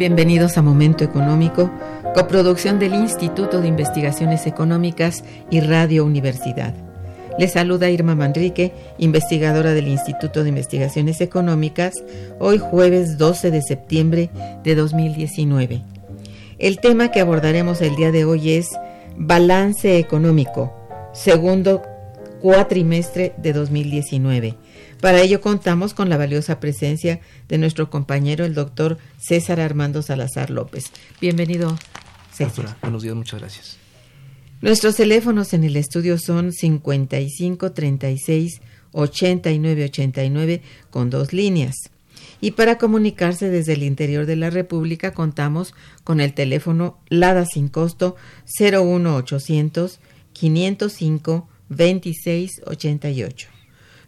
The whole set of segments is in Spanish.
Bienvenidos a Momento Económico, coproducción del Instituto de Investigaciones Económicas y Radio Universidad. Les saluda Irma Manrique, investigadora del Instituto de Investigaciones Económicas, hoy jueves 12 de septiembre de 2019. El tema que abordaremos el día de hoy es Balance Económico, segundo cuatrimestre de 2019 para ello contamos con la valiosa presencia de nuestro compañero, el doctor César Armando Salazar López. Bienvenido, César. buenos días, muchas gracias. Nuestros teléfonos en el estudio son 55 36 89 89 con dos líneas. Y para comunicarse desde el interior de la República contamos con el teléfono LADA sin costo 01800 505 2688.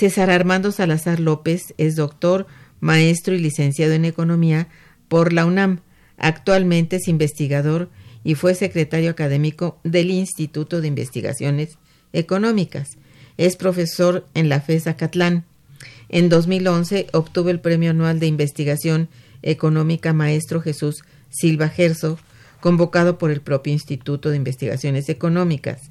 César Armando Salazar López es doctor, maestro y licenciado en Economía por la UNAM. Actualmente es investigador y fue secretario académico del Instituto de Investigaciones Económicas. Es profesor en la FES Acatlán. En 2011 obtuvo el Premio Anual de Investigación Económica Maestro Jesús Silva Gerso, convocado por el propio Instituto de Investigaciones Económicas.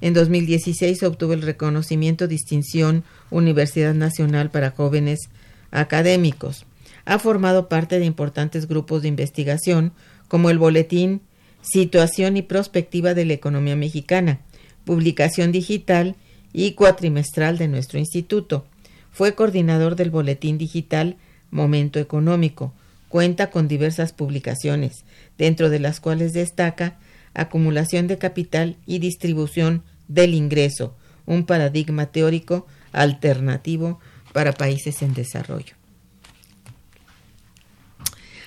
En 2016 obtuvo el reconocimiento Distinción Universidad Nacional para Jóvenes Académicos. Ha formado parte de importantes grupos de investigación como el Boletín Situación y Prospectiva de la Economía Mexicana, publicación digital y cuatrimestral de nuestro instituto. Fue coordinador del Boletín Digital Momento Económico. Cuenta con diversas publicaciones, dentro de las cuales destaca acumulación de capital y distribución del ingreso, un paradigma teórico alternativo para países en desarrollo.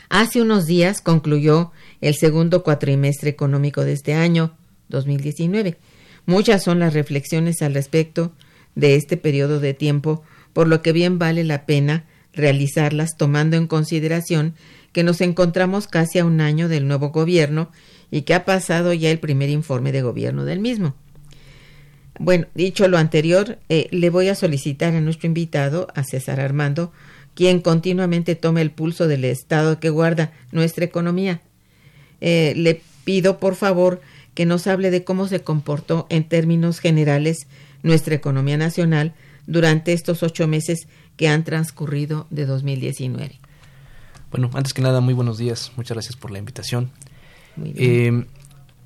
Hace unos días concluyó el segundo cuatrimestre económico de este año, 2019. Muchas son las reflexiones al respecto de este periodo de tiempo, por lo que bien vale la pena realizarlas tomando en consideración que nos encontramos casi a un año del nuevo gobierno y que ha pasado ya el primer informe de gobierno del mismo. Bueno, dicho lo anterior, eh, le voy a solicitar a nuestro invitado, a César Armando, quien continuamente toma el pulso del estado que guarda nuestra economía. Eh, le pido, por favor, que nos hable de cómo se comportó en términos generales nuestra economía nacional durante estos ocho meses que han transcurrido de 2019. Bueno, antes que nada, muy buenos días. Muchas gracias por la invitación. Eh,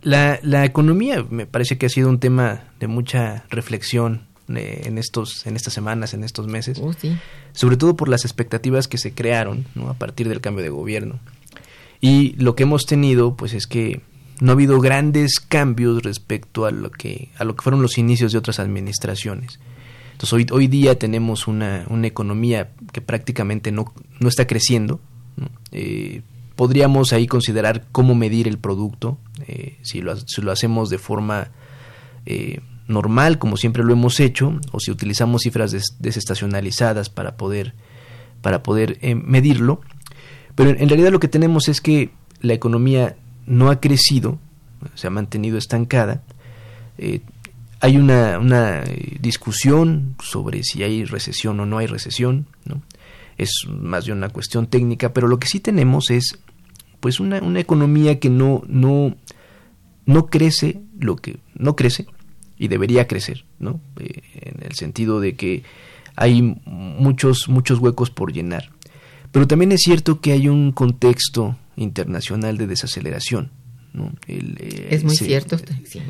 la, la, economía me parece que ha sido un tema de mucha reflexión eh, en, estos, en estas semanas, en estos meses. Oh, sí. Sobre todo por las expectativas que se crearon ¿no? a partir del cambio de gobierno. Y lo que hemos tenido, pues es que no ha habido grandes cambios respecto a lo que, a lo que fueron los inicios de otras administraciones. Entonces hoy, hoy día tenemos una, una economía que prácticamente no, no está creciendo. Eh, podríamos ahí considerar cómo medir el producto, eh, si, lo, si, lo, hacemos de forma eh, normal, como siempre lo hemos hecho, o si utilizamos cifras des, desestacionalizadas para poder, para poder eh, medirlo. Pero en, realidad lo que tenemos es que la economía no ha crecido, se ha mantenido estancada. Hay una, una, discusión sobre si hay recesión o no hay recesión, ¿no? es más bien una cuestión técnica, pero lo que sí tenemos es pues una, una economía que no, no, no crece lo que no crece y debería crecer, ¿no? Eh, en el sentido de que hay muchos, muchos huecos por llenar. Pero también es cierto que hay un contexto internacional de desaceleración. ¿no? El, eh, es muy se, cierto. Sí.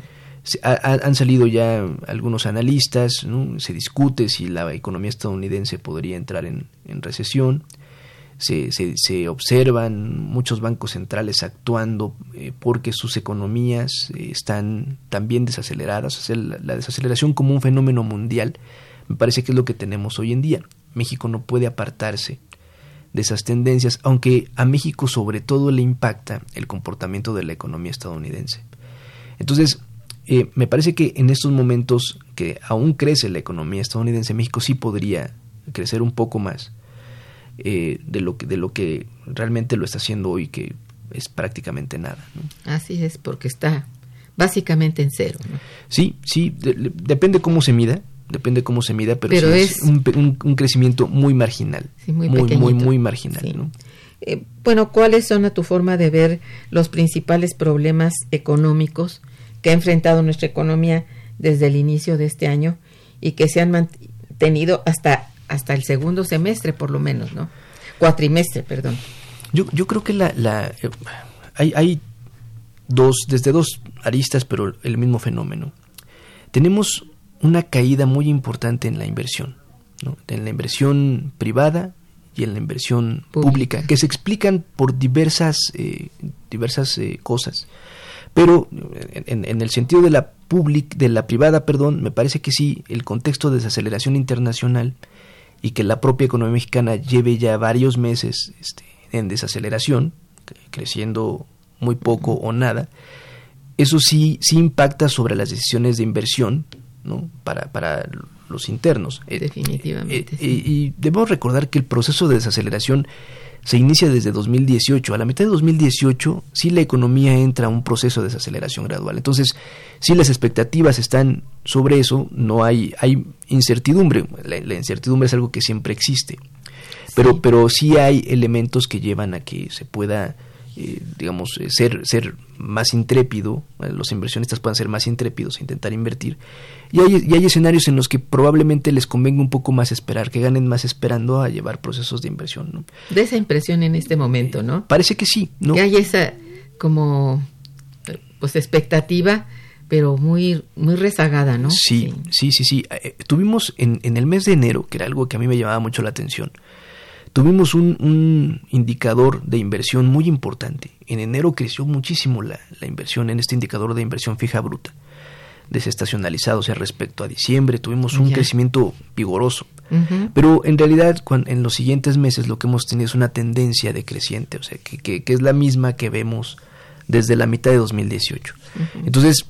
Se, ha, han salido ya algunos analistas, ¿no? se discute si la economía estadounidense podría entrar en, en recesión. Se, se, se, observan muchos bancos centrales actuando eh, porque sus economías eh, están también desaceleradas. O la desaceleración como un fenómeno mundial me parece que es lo que tenemos hoy en día. México no puede apartarse de esas tendencias, aunque a México sobre todo le impacta el comportamiento de la economía estadounidense. Entonces, eh, me parece que en estos momentos que aún crece la economía estadounidense, México sí podría crecer un poco más eh, de, lo que, de lo que realmente lo está haciendo hoy, que es prácticamente nada. ¿no? Así es, porque está básicamente en cero. ¿no? Sí, sí, de, depende cómo se mida, depende cómo se mida, pero, pero sí es, es un, un, un, crecimiento muy marginal, sí, muy, muy, muy, muy, marginal. Sí. ¿no? Eh, bueno, ¿cuáles son a tu forma de ver los principales problemas económicos que ha enfrentado nuestra economía desde el inicio de este año y que se han mantenido hasta, hasta el segundo semestre, por lo menos, ¿no? Cuatrimestre, perdón. Yo, yo creo que la, la eh, hay, hay dos, desde dos aristas, pero el mismo fenómeno. Tenemos una caída muy importante en la inversión, ¿no? en la inversión privada y en la inversión pública, pública que se explican por diversas, eh, diversas eh, cosas. Pero en, en, el sentido de la public, de la privada, perdón, me parece que sí, el contexto de desaceleración internacional y que la propia economía mexicana lleve ya varios meses este, en desaceleración, creciendo muy poco o nada, eso sí, sí impacta sobre las decisiones de inversión ¿no? para, para los internos. Definitivamente. Eh, eh, sí. y, y, debemos recordar que el proceso de desaceleración se inicia desde 2018. A la mitad de 2018 sí la economía entra a un proceso de desaceleración gradual. Entonces, si las expectativas están sobre eso, no hay, hay incertidumbre. La, la incertidumbre es algo que siempre existe. Pero, sí. pero sí hay elementos que llevan a que se pueda eh, digamos, eh, ser, ser más intrépido, eh, los inversionistas puedan ser más intrépidos e intentar invertir. Y hay, y hay, escenarios en los que probablemente les convenga un poco más esperar, que ganen más esperando a llevar procesos de inversión. ¿no? De esa impresión en este momento, ¿no? parece que sí, ¿no? Que hay esa como pues expectativa pero muy muy rezagada, ¿no? Sí, sí, sí, sí. sí. Eh, tuvimos en, en el mes de enero, que era algo que a mí me llamaba mucho la atención, tuvimos un, un, indicador de inversión muy importante. En enero creció muchísimo la, la, inversión en este indicador de inversión fija bruta, desestacionalizado, o sea, respecto a diciembre, tuvimos un yeah. crecimiento vigoroso. Uh -huh. Pero en realidad, cuando, en los siguientes meses lo que hemos tenido es una tendencia decreciente, o sea, que, que, que es la misma que vemos desde la mitad de 2018. Uh -huh. Entonces,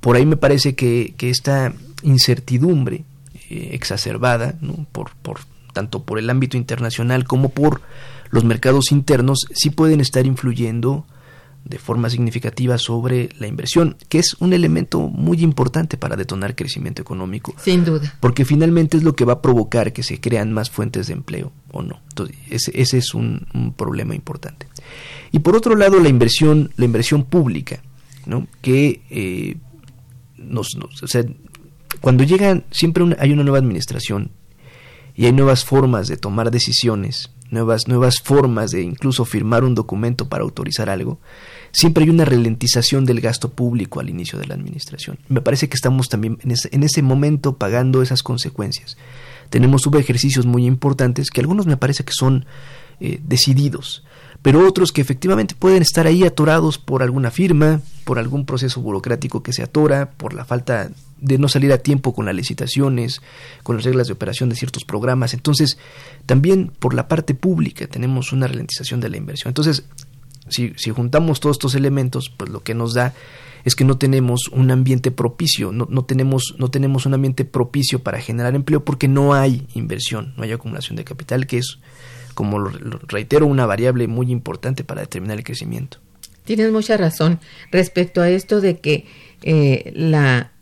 por ahí me parece que, que esta incertidumbre eh, exacerbada ¿no? por, por tanto por el ámbito internacional como por los mercados internos, sí pueden estar influyendo de forma significativa sobre la inversión, que es un elemento muy importante para detonar crecimiento económico. Sin duda. Porque finalmente es lo que va a provocar que se crean más fuentes de empleo o no. Entonces, ese, ese es un, un, problema importante. Y por otro lado, la inversión, la inversión pública, ¿no? que eh, nos, nos, o sea, cuando llegan, siempre una, hay una nueva administración y hay nuevas formas de tomar decisiones nuevas, nuevas formas de incluso firmar un documento para autorizar algo, siempre hay una ralentización del gasto público al inicio de la administración. Me parece que estamos también en ese, en ese momento pagando esas consecuencias. Tenemos subejercicios muy importantes que algunos me parece que son eh, decididos, pero otros que efectivamente pueden estar ahí atorados por alguna firma, por algún proceso burocrático que se atora, por la falta de no salir a tiempo con las licitaciones, con las reglas de operación de ciertos programas. Entonces, también por la parte pública tenemos una ralentización de la inversión. Entonces, si, si juntamos todos estos elementos, pues lo que nos da es que no tenemos un ambiente propicio, no, no, tenemos, no tenemos un ambiente propicio para generar empleo porque no hay inversión, no hay acumulación de capital, que es, como lo, reitero, una variable muy importante para determinar el crecimiento. Tienes mucha razón respecto a esto de que eh, la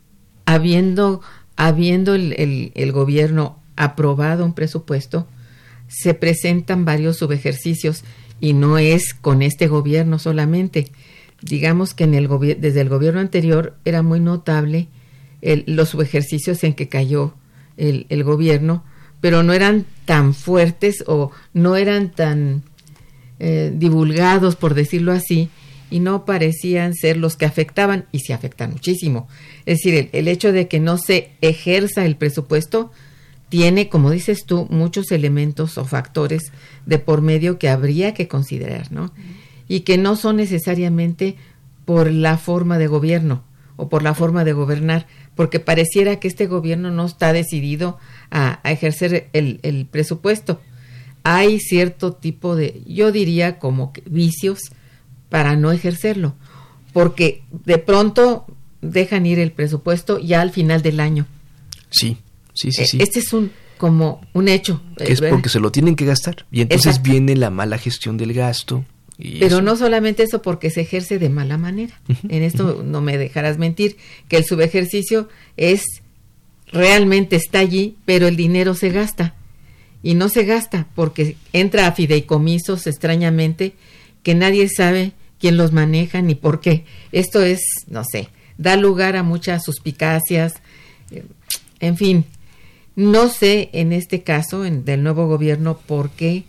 habiendo, habiendo el, gobierno aprobado un presupuesto, se presentan varios subejercicios y no es con este gobierno solamente. Digamos que en el desde el gobierno anterior era muy notable el, los subejercicios en que cayó el, gobierno, pero no eran tan fuertes o no eran tan eh, divulgados, por decirlo así, y no parecían ser los que afectaban, y se afectan muchísimo. Es decir, el, el hecho de que no se ejerza el presupuesto tiene, como dices tú, muchos elementos o factores de por medio que habría que considerar, ¿no? Y que no son necesariamente por la forma de gobierno o por la forma de gobernar, porque pareciera que este gobierno no está decidido a, a ejercer el, el, presupuesto. Hay cierto tipo de, yo diría como vicios para no ejercerlo, porque de pronto dejan ir el presupuesto ya al final del año. Sí, Sí, sí, sí. Este es un como un hecho. Que es porque se lo tienen que gastar. Y entonces Exacto. viene la mala gestión del gasto. Pero eso. no solamente eso, porque se ejerce de mala manera. En esto no me dejarás mentir, que el subejercicio es realmente está allí, pero el dinero se gasta. Y no se gasta porque entra a fideicomisos extrañamente que nadie sabe quién los maneja ni por qué. Esto es, no sé, da lugar a muchas suspicacias. En fin, no sé en este caso en, del nuevo gobierno por qué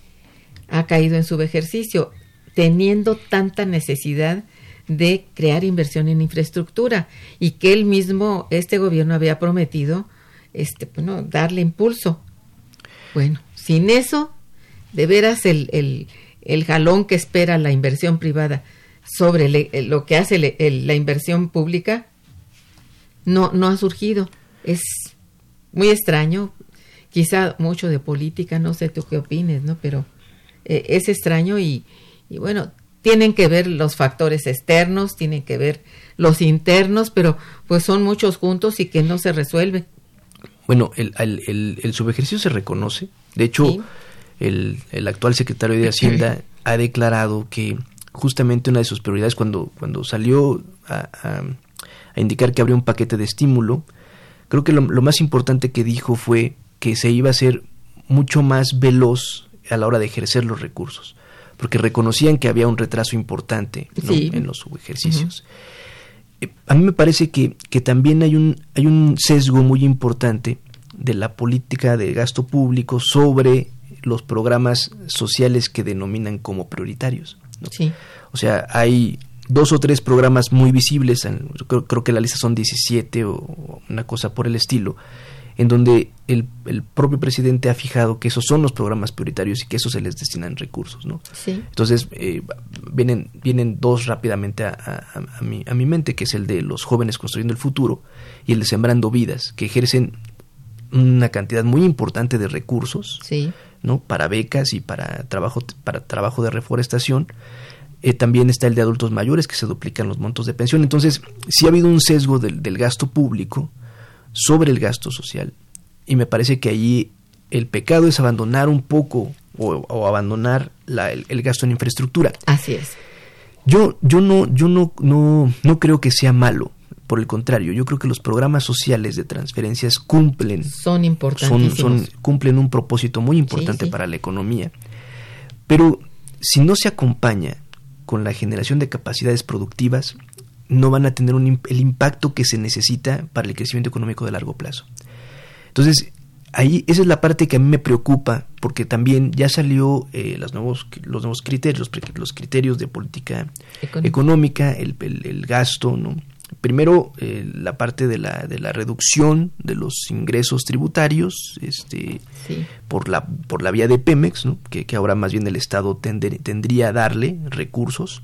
ha caído en subejercicio, teniendo tanta necesidad de crear inversión en infraestructura y que él mismo, este gobierno había prometido, este, bueno, darle impulso. Bueno, sin eso, de veras el, el, el jalón que espera la inversión privada sobre le, lo que hace le, la inversión pública no, no ha surgido. Es muy extraño, quizá mucho de política, no sé tú qué opines, ¿no? Pero eh, es extraño y, y, bueno, tienen que ver los factores externos, tienen que ver los internos, pero pues son muchos juntos y que no se resuelve. Bueno, el, el, el, el subejercicio se reconoce, de hecho, sí. el, el actual secretario de Hacienda ha declarado que justamente una de sus prioridades cuando, cuando salió a, a, a indicar que habría un paquete de estímulo, creo que lo, lo, más importante que dijo fue que se iba a ser mucho más veloz a la hora de ejercer los recursos, porque reconocían que había un retraso importante ¿no? sí. en los ejercicios. Uh -huh. A mí me parece que, que también hay un, hay un sesgo muy importante de la política de gasto público sobre los programas sociales que denominan como prioritarios. ¿no? Sí. O sea, hay dos o tres programas muy visibles, creo, creo, que la lista son 17 o una cosa por el estilo, en donde el, el, propio presidente ha fijado que esos son los programas prioritarios y que eso se les destinan recursos, ¿no? Sí. Entonces, eh, vienen, vienen dos rápidamente a, a, a, mi, a mi mente, que es el de los jóvenes construyendo el futuro y el de sembrando vidas, que ejercen una cantidad muy importante de recursos, sí. ¿no? Para becas y para trabajo, para trabajo de reforestación, eh, también está el de adultos mayores, que se duplican los montos de pensión. Entonces, sí ha habido un sesgo del, del gasto público sobre el gasto social. Y me parece que allí el pecado es abandonar un poco o, o abandonar la, el, el, gasto en infraestructura. Así es. Yo, yo, no, yo no, no, no creo que sea malo. Por el contrario, yo creo que los programas sociales de transferencias cumplen. Son importantes. Son, son, cumplen un propósito muy importante sí, sí. para la economía. Pero si no se acompaña con la generación de capacidades productivas, no van a tener un, el impacto que se necesita para el crecimiento económico de largo plazo. Entonces, ahí esa es la parte que a mí me preocupa porque también ya salió eh, los nuevos los nuevos criterios los, criterios de política económica, el, el, gasto no primero eh, la parte de la de la reducción de los ingresos tributarios este por la por la vía de Pemex ¿no? que, que ahora más bien el estado tendría a darle recursos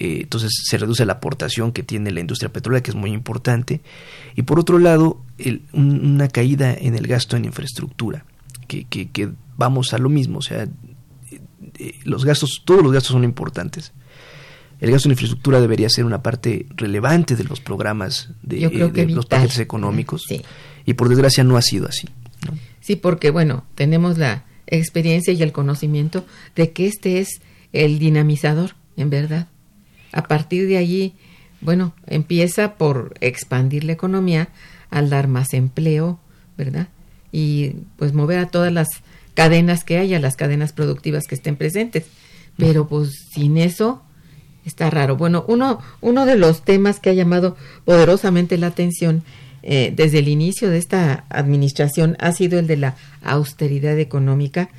eh, entonces se reduce la aportación que tiene la industria petrolera, que es muy importante, y por otro lado, una caída en el gasto en infraestructura, que, que, vamos a lo mismo, o sea, eh, eh, los gastos, todos los gastos son importantes. El gasto en infraestructura debería ser una parte relevante de los programas de, los paquetes económicos, y por desgracia no ha sido así. Sí, porque bueno, tenemos la experiencia y el conocimiento de que este es el dinamizador, en verdad a partir de allí, bueno, empieza por expandir la economía al dar más empleo, ¿verdad? Y pues mover a todas las cadenas que haya, las cadenas productivas que estén presentes. Pero pues sin eso está raro. Bueno, uno, uno de los temas que ha llamado poderosamente la atención eh, desde el inicio de esta administración ha sido el de la austeridad económica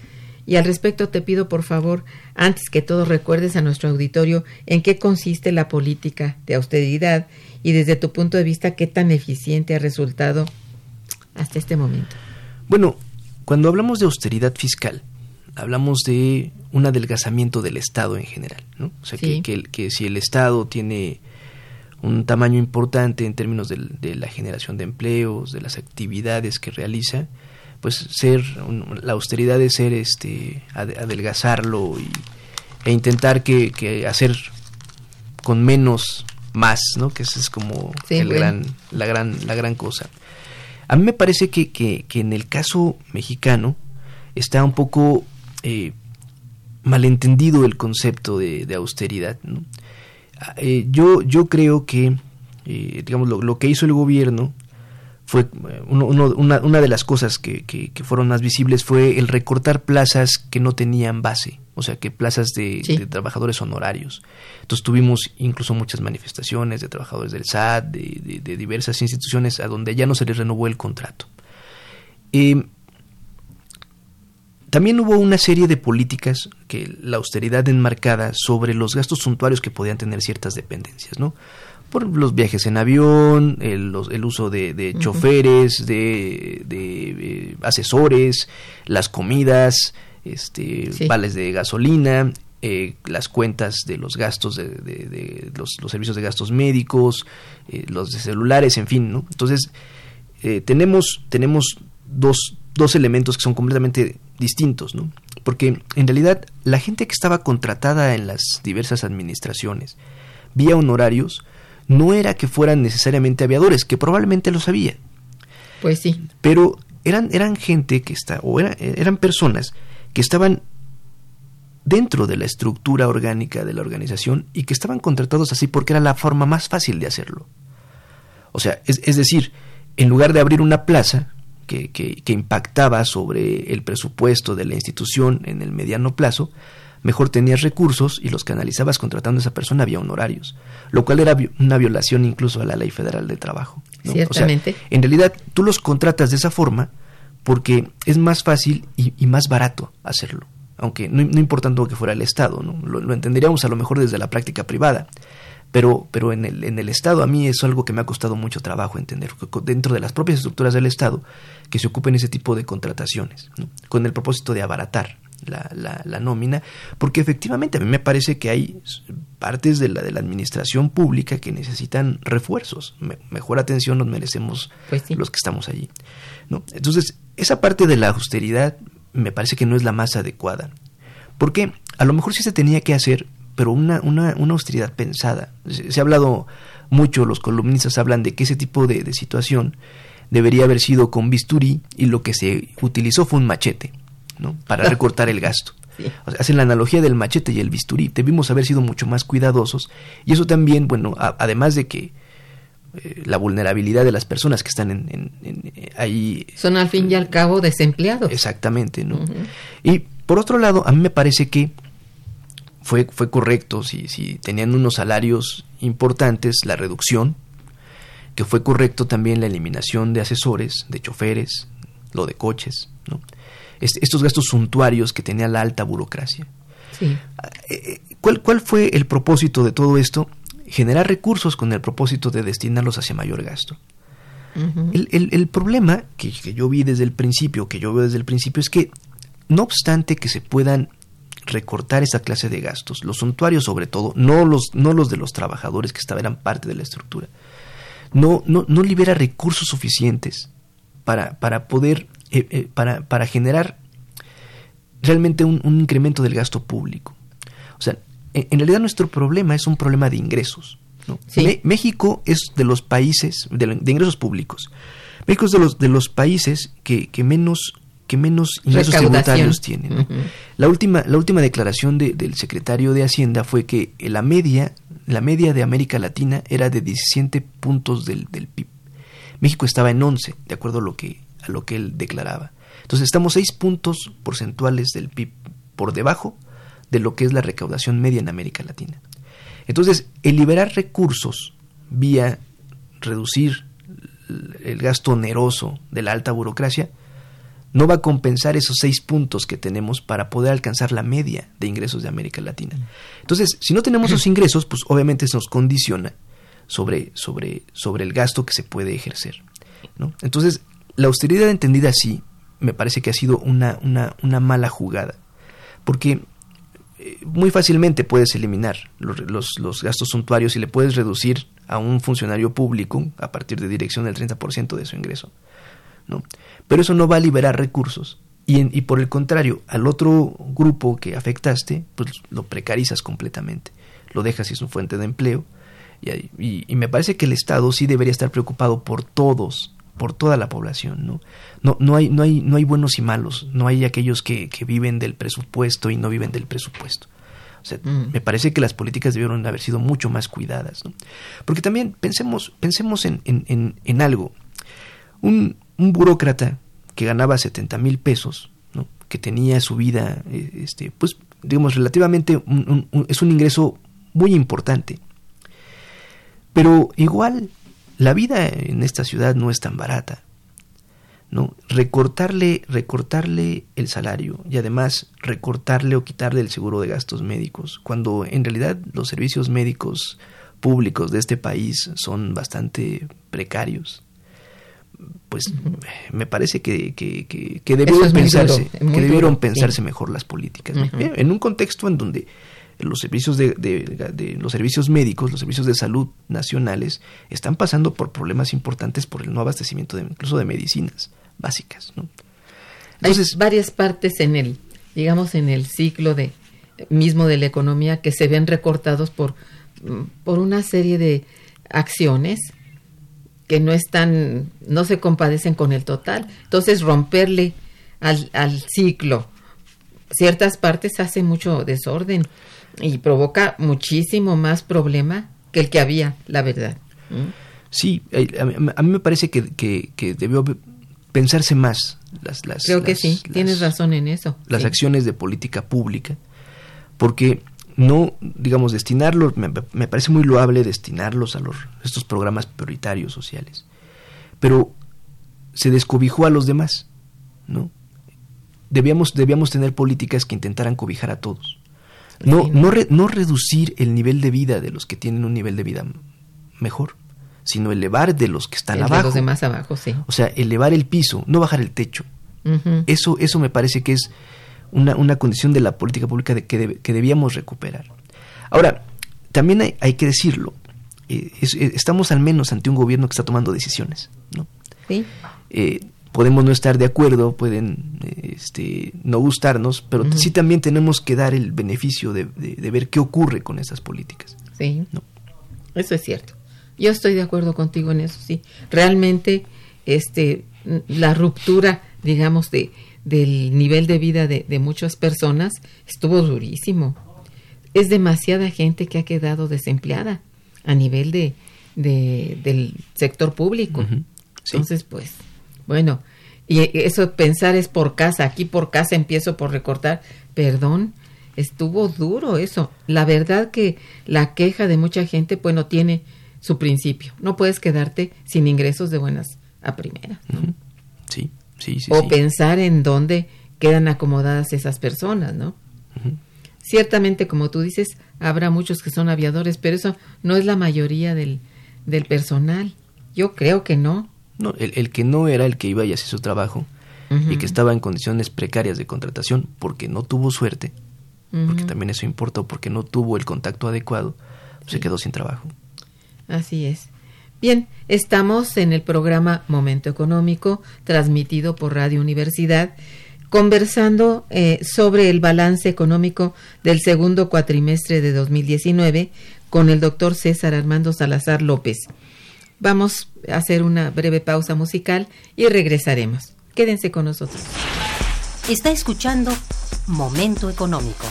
y al respecto te pido, por favor, antes que todo recuerdes a nuestro auditorio en qué consiste la política de austeridad y desde tu punto de vista qué tan eficiente ha resultado hasta este momento. Bueno, cuando hablamos de austeridad fiscal, hablamos de un adelgazamiento del Estado en general, ¿no? O sea, que, que, si el Estado tiene un tamaño importante en términos de la generación de empleos, de las actividades que realiza, pues ser la austeridad de ser este adelgazarlo y, e intentar que, hacer con menos más no que esa es como el gran la gran la gran cosa. A mí me parece que, que, en el caso mexicano está un poco eh, malentendido el concepto de, austeridad eh, yo yo creo que eh, digamos lo, lo que hizo el gobierno fue eh, una, una, de las cosas que, que, fueron más visibles fue el recortar plazas que no tenían base, o sea, que plazas de, trabajadores honorarios. Entonces tuvimos incluso muchas manifestaciones de trabajadores del SAT, de, de, diversas instituciones a donde ya no se les renovó el contrato. Eh, también hubo una serie de políticas que la austeridad enmarcada sobre los gastos suntuarios que podían tener ciertas dependencias, ¿no? Por los viajes en avión, el, el uso de, choferes, de, de, asesores, las comidas, este, vales de gasolina, eh, las cuentas de los gastos de, los, los, servicios de gastos médicos, eh, los de celulares, en fin, ¿no? Entonces, eh, tenemos, tenemos dos, dos elementos que son completamente distintos, ¿no? Porque en realidad la gente que estaba contratada en las diversas administraciones vía honorarios no era que fueran necesariamente aviadores, que probablemente lo sabía. Pues sí. Pero eran, eran gente que está, o eran personas que estaban dentro de la estructura orgánica de la organización y que estaban contratados así porque era la forma más fácil de hacerlo. O sea, es, es decir, en lugar de abrir una plaza que, que, que impactaba sobre el presupuesto de la institución en el mediano plazo, mejor tenías recursos y los canalizabas contratando a esa persona vía honorarios, lo cual era una violación incluso a la ley federal de trabajo. Ciertamente. en realidad tú los contratas de esa forma porque es más fácil y, más barato hacerlo, aunque no, no importando que fuera el Estado, ¿no? Lo, entenderíamos a lo mejor desde la práctica privada. Pero, pero en, el, en el Estado a mí es algo que me ha costado mucho trabajo entender, dentro de las propias estructuras del Estado, que se ocupen ese tipo de contrataciones, con el propósito de abaratar la, la, nómina, porque efectivamente a mí me parece que hay partes de la, de la administración pública que necesitan refuerzos. mejor atención nos merecemos pues los que estamos allí. ¿no? Entonces, esa parte de la austeridad me parece que no es la más adecuada. Porque a lo mejor sí se tenía que hacer, pero una, una, una austeridad pensada. Se, ha hablado mucho, los columnistas hablan de que ese tipo de, de situación debería haber sido con bisturí y lo que se utilizó fue un machete. Para recortar el gasto. hacen la analogía del machete y el bisturí. Debimos haber sido mucho más cuidadosos. Y eso también, bueno, además de que eh, la vulnerabilidad de las personas que están en, eh, ahí... Son al fin y al cabo desempleados. Exactamente, ¿no? Y por otro lado, a mí me parece que fue, fue correcto, si, si tenían unos salarios importantes, la reducción, que fue correcto también la eliminación de asesores, de choferes, lo de coches, ¿no? Estos gastos suntuarios que tenía la alta burocracia. Sí. Eh, ¿Cuál, ¿Cuál fue el propósito de todo esto? Generar recursos con el propósito de destinarlos hacia mayor gasto. El- el problema que, que yo vi desde el principio, que yo veo desde el principio, es que no obstante que se puedan recortar esa clase de gastos, los suntuarios sobre todo, no los, no los de los trabajadores que estaban eran parte de la estructura, no, no, no libera recursos suficientes para, para poder, eh, eh, para, para generar realmente un, un incremento del gasto público. O sea, en, en realidad nuestro problema es un problema de ingresos. ¿no? Sí. Me- México es de los países de, ingresos públicos. México es de los, de los países que, que menos que menos ingresos tributarios tienen. La última, la última declaración de- del secretario de Hacienda fue que la media, la media de América Latina era de 17 puntos del, del PIB. México estaba en 11, de acuerdo a lo que, a lo que él declaraba. Entonces estamos 6 puntos porcentuales del PIB por debajo de lo que es la recaudación media en América Latina. Entonces, el liberar recursos vía reducir el gasto oneroso de la alta burocracia no va a compensar esos seis puntos que tenemos para poder alcanzar la media de ingresos de América Latina. Entonces, si no tenemos esos ingresos, pues obviamente se nos condiciona sobre, sobre, sobre el gasto que se puede ejercer. ¿no? Entonces, la austeridad entendida así, me parece que ha sido una, una, mala jugada. Porque eh, muy fácilmente puedes eliminar los, los, gastos suntuarios y le puedes reducir a un funcionario público a partir de dirección el 30% de su ingreso. ¿no? Pero eso no va a liberar recursos. Y, en- y por el contrario, al otro grupo que afectaste, pues lo precarizas completamente. Lo dejas sin su fuente de empleo. Y me parece que el Estado sí debería estar preocupado por todos, por toda la población. No, no, no, hay, no, hay, no hay buenos y malos. No hay aquellos que, que viven del presupuesto y no viven del presupuesto. O sea, Mm. me parece que las políticas debieron haber sido mucho más cuidadas. ¿no? Porque también pensemos, pensemos en, en, en, en algo. Un, un burócrata que ganaba 70 mil pesos, ¿no? que tenía su vida, eh, este, pues, digamos, relativamente, un- un- un- es un ingreso muy importante. Pero igual, la vida en esta ciudad no es tan barata. ¿no? Recortarle, recortarle el salario y además recortarle o quitarle el seguro de gastos médicos, cuando en realidad los servicios médicos públicos de este país son bastante precarios. Pues me parece que, que, que, que debieron es pensarse, duro, que debieron duro, pensarse sí. mejor las políticas. En un contexto en donde los servicios de, de- de los servicios médicos, los servicios de salud nacionales están pasando por problemas importantes por el no abastecimiento de, incluso de medicinas básicas, ¿no? Entonces, Hay varias partes en el, digamos, en el ciclo de mismo de la economía que se ven recortados por, por una serie de acciones que no están, no se compadecen con el total. Entonces, romperle al, al ciclo ciertas partes hace mucho desorden y provoca muchísimo más problema que el que había, la verdad. ¿Mm? sí, eh, a mí, me parece que, que, que debió pensarse más las, las Creo que las- sí, las- tienes razón en eso. las sí. acciones de política pública, porque no, digamos, destinarlos, me, me parece muy loable destinarlos a los, estos programas prioritarios sociales, pero se descobijó a los demás, ¿no? Debíamos, debíamos tener políticas que intentaran cobijar a todos. No, no, re- no reducir el nivel de vida de los que tienen un nivel de vida mejor, sino elevar de los que están El de abajo. los demás abajo, sí. O sea, elevar el piso, no bajar el techo. Eso, eso me parece que es una, una condición de la política pública de que, que debíamos recuperar. Ahora, también hay, hay que decirlo, eh, es- eh, estamos al menos ante un gobierno que está tomando decisiones. ¿no? Sí. Eh, podemos no estar de acuerdo, pueden este, no gustarnos, pero sí también tenemos que dar el beneficio de, de- de ver qué ocurre con esas políticas. Sí, ¿no? eso es cierto. Yo estoy de acuerdo contigo en eso, sí. Realmente, este, la ruptura, digamos, de del nivel de vida de, de muchas personas estuvo durísimo. Es demasiada gente que ha quedado desempleada a nivel de, de- del sector público. Sí. Entonces, pues, bueno, y eso pensar es por casa, aquí por casa empiezo por recortar, perdón, estuvo duro eso. La verdad que la queja de mucha gente, pues no tiene su principio. No puedes quedarte sin ingresos de buenas a primera. Sí, Sí, sí, o sí. pensar en dónde quedan acomodadas esas personas, ¿no? Ciertamente, como tú dices, habrá muchos que son aviadores, pero eso no es la mayoría del, del personal. Yo creo que no. No, el, el que no era el que iba y hacía su trabajo y que estaba en condiciones precarias de contratación porque no tuvo suerte, porque también eso importó, porque no tuvo el contacto adecuado, se quedó sin trabajo. Así es. Bien, estamos en el programa Momento Económico, transmitido por Radio Universidad, conversando eh, sobre el balance económico del segundo cuatrimestre de 2019 con el doctor César Armando Salazar López. Vamos a hacer una breve pausa musical y regresaremos. Quédense con nosotros. Está escuchando Momento Económico.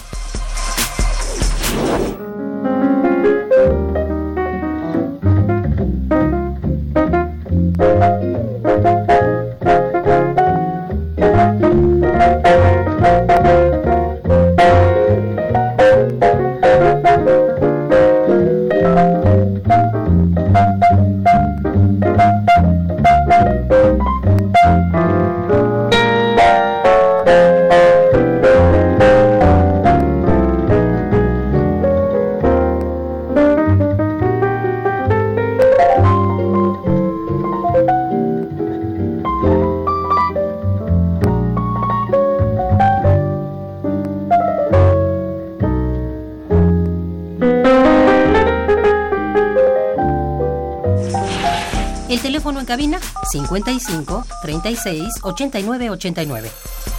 55 36 89 89.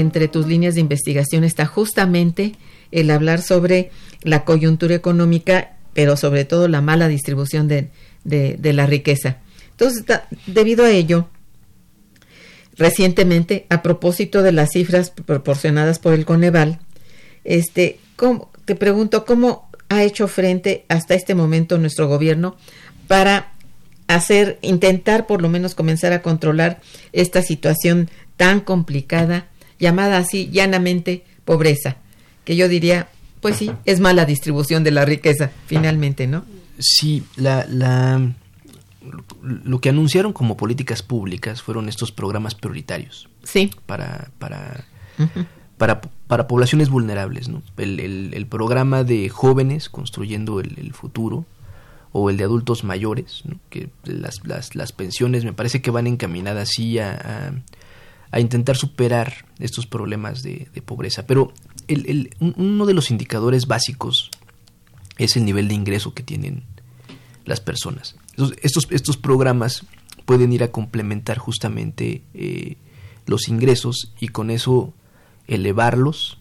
Entre tus líneas de investigación está justamente el hablar sobre la coyuntura económica, pero sobre todo la mala distribución de, la riqueza. Entonces, debido a ello, recientemente, a propósito de las cifras proporcionadas por el Coneval, este, ¿cómo, te pregunto, ¿cómo ha hecho frente hasta este momento nuestro gobierno para hacer, intentar por lo menos comenzar a controlar esta situación tan complicada, llamada así llanamente pobreza, que yo diría, pues sí, es mala distribución de la riqueza, finalmente, ¿no? Sí, la, la, lo que anunciaron como políticas públicas fueron estos programas prioritarios. Sí. Para, para, para, para, poblaciones vulnerables, ¿no? El, el, programa de jóvenes construyendo el, el, futuro o el de adultos mayores, ¿no? que las, las, las, pensiones me parece que van encaminadas así a, a, intentar superar estos problemas de, pobreza. Pero el, el, uno de los indicadores básicos es el nivel de ingreso que tienen las personas. estos, estos programas pueden ir a complementar justamente eh, los ingresos y con eso elevarlos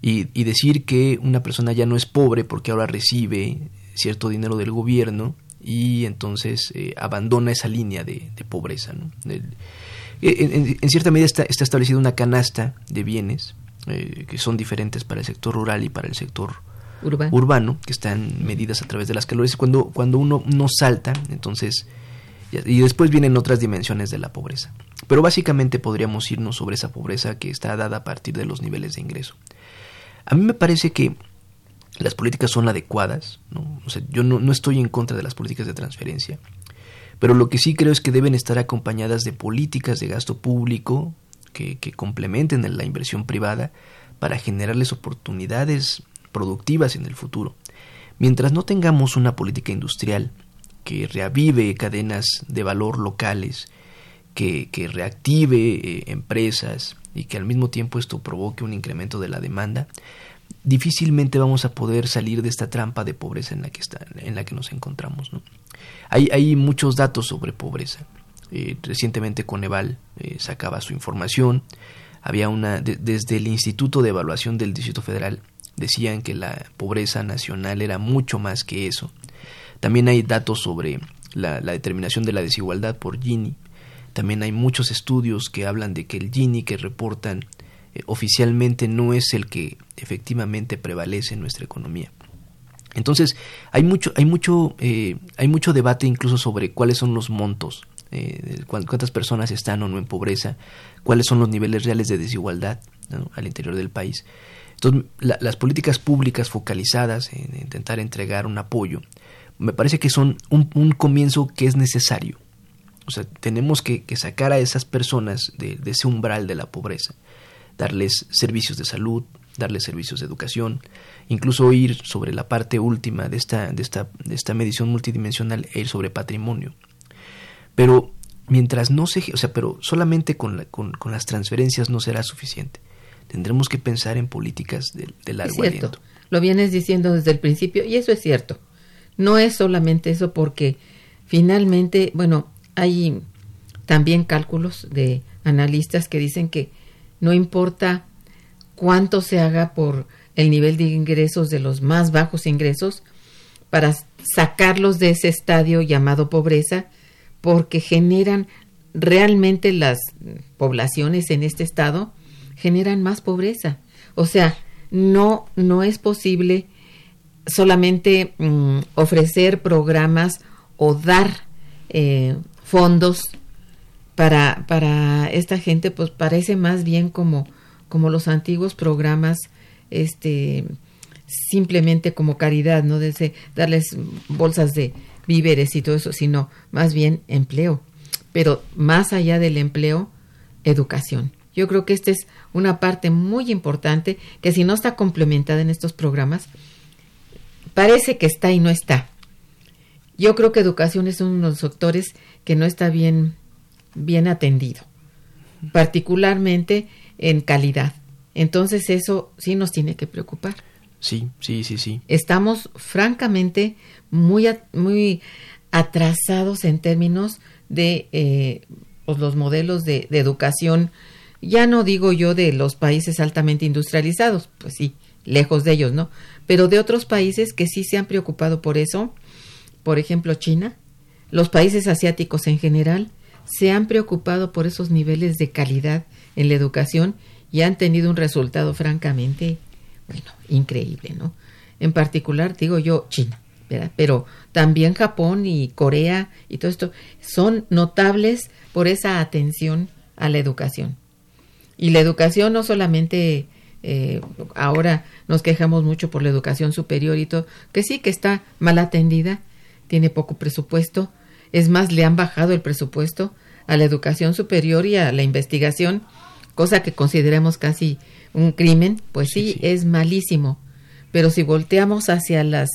y, y, decir que una persona ya no es pobre porque ahora recibe cierto dinero del gobierno y entonces eh, abandona esa línea de, pobreza. Eh, en, cierta medida está, está establecida una canasta de bienes que son diferentes para el sector rural y para el sector urbano. que están medidas a través de las calores. Cuando, cuando uno no salta, entonces, y después vienen otras dimensiones de la pobreza. Pero básicamente podríamos irnos sobre esa pobreza que está dada a partir de los niveles de ingreso. A mí me parece que las políticas son adecuadas, ¿no? O sea, yo no, no estoy en contra de las políticas de transferencia, pero lo que sí creo es que deben estar acompañadas de políticas de gasto público que, complementen la inversión privada para generarles oportunidades productivas en el futuro. Mientras no tengamos una política industrial que reavive cadenas de valor locales, que, que reactive eh, empresas y que al mismo tiempo esto provoque un incremento de la demanda, difícilmente vamos a poder salir de esta trampa de pobreza en la que, está, en la que nos encontramos. ¿no? Hay, hay muchos datos sobre pobreza. Eh, recientemente Coneval eh, sacaba su información. Había una, desde el Instituto de Evaluación del Distrito Federal, decían que la pobreza nacional era mucho más que eso. También hay datos sobre la, determinación de la desigualdad por Gini. También hay muchos estudios que hablan de que el Gini que reportan eh, oficialmente no es el que efectivamente prevalece en nuestra economía. Entonces hay mucho, hay mucho, eh, hay mucho debate incluso sobre cuáles son los montos, eh, cuántas personas están o no en pobreza, cuáles son los niveles reales de desigualdad al interior del país. Entonces, las políticas públicas focalizadas en intentar entregar un apoyo, me parece que son un, comienzo que es necesario. O sea, tenemos que, sacar a esas personas de, ese umbral de la pobreza, darles servicios de salud, darles servicios de educación, incluso ir sobre la parte última de esta, de esta, de esta medición multidimensional e ir sobre patrimonio. Pero mientras no se, o sea, pero solamente con, con, con las transferencias no será suficiente tendremos que pensar en políticas de, largo es cierto. Lo vienes diciendo desde el principio y eso es cierto. No es solamente eso porque finalmente, bueno, hay también cálculos de analistas que dicen que no importa cuánto se haga por el nivel de ingresos de los más bajos ingresos para sacarlos de ese estadio llamado pobreza, porque generan realmente las poblaciones en este estado generan más pobreza. O sea, no, no es posible solamente mm, ofrecer programas o dar eh, fondos para, para esta gente, pues parece más bien como, como los antiguos programas, este simplemente como caridad, no de darles bolsas de víveres y todo eso, sino más bien empleo. Pero más allá del empleo, educación. Yo creo que esta es una parte muy importante que si no está complementada en estos programas, parece que está y no está. Yo creo que educación es uno de los sectores que no está bien, bien atendido, particularmente en calidad. Entonces eso sí nos tiene que preocupar. Sí, sí, sí, sí. Estamos francamente muy, muy atrasados en términos de eh, pues, los modelos de, de educación ya no digo yo de los países altamente industrializados, pues sí, lejos de ellos, ¿no? Pero de otros países que sí se han preocupado por eso, por ejemplo China, los países asiáticos en general, se han preocupado por esos niveles de calidad en la educación y han tenido un resultado francamente, bueno, increíble, ¿no? En particular, digo yo, China, ¿verdad? Pero también Japón y Corea y todo esto son notables por esa atención a la educación. Y la educación no solamente eh, ahora nos quejamos mucho por la educación superior y todo, que sí que está mal atendida, tiene poco presupuesto, es más, le han bajado el presupuesto a la educación superior y a la investigación, cosa que consideramos casi un crimen, pues sí, es malísimo. Pero si volteamos hacia las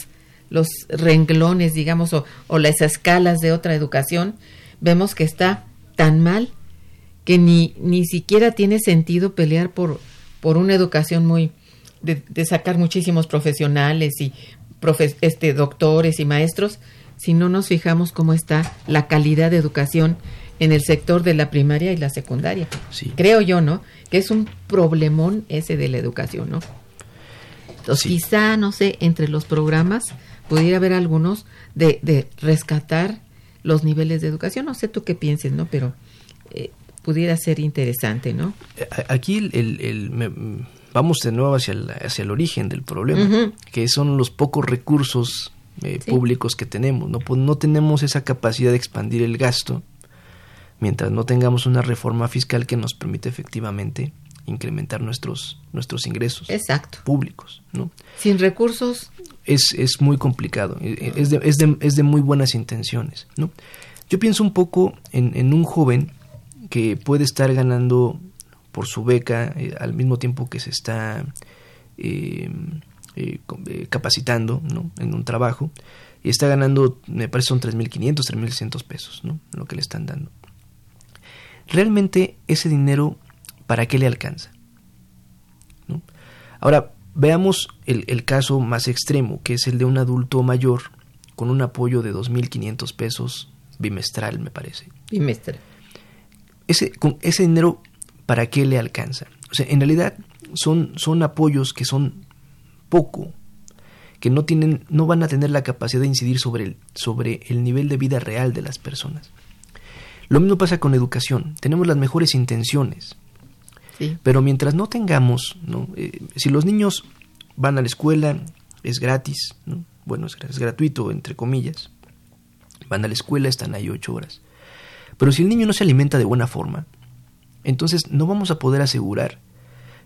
los renglones, digamos, o, o las escalas de otra educación, vemos que está tan mal que ni, ni siquiera tiene sentido pelear por, por una educación muy de, de sacar muchísimos profesionales y este, doctores y maestros, si no nos fijamos cómo está la calidad de educación en el sector de la primaria y la secundaria. Sí. Creo yo, ¿no? Que es un problemón ese de la educación, ¿no? Entonces, Sí. quizá, no sé, entre los programas pudiera haber algunos de, de rescatar los niveles de educación. No sé tú qué pienses, ¿no? Pero eh, pudiera ser interesante, ¿no? A- Aquí el, el- el- me- vamos de nuevo hacia el, hacia el origen del problema, que son los pocos recursos eh, Sí. públicos que tenemos. ¿no? Pues no tenemos esa capacidad de expandir el gasto mientras no tengamos una reforma fiscal que nos permita efectivamente incrementar nuestros, nuestros ingresos Exacto. públicos. ¿no? Sin recursos, es, es muy complicado, eh, es de, es, de, es de muy buenas intenciones. ¿no? Yo pienso un poco en, en un joven que puede estar ganando por su beca eh, al mismo tiempo que se está eh, eh, eh, capacitando ¿no? en un trabajo y está ganando, me parece son 3.500, 3.600 pesos, ¿no? lo que le están dando. Realmente ese dinero, ¿para qué le alcanza? ¿No? Ahora, veamos el, el caso más extremo, que es el de un adulto mayor con un apoyo de 2.500 pesos bimestral, me parece. bimestre. Ese, con ese dinero, ¿para qué le alcanza? O sea, en realidad son, son apoyos que son poco, que no, tienen, no van a tener la capacidad de incidir sobre el, sobre el nivel de vida real de las personas. Lo mismo pasa con la educación. Tenemos las mejores intenciones, Sí. pero mientras no tengamos, ¿no? Eh, si los niños van a la escuela, es gratis, ¿no? bueno, es, es gratuito, entre comillas. Van a la escuela, están ahí ocho horas. Pero si el niño no se alimenta de buena forma, entonces no vamos a poder asegurar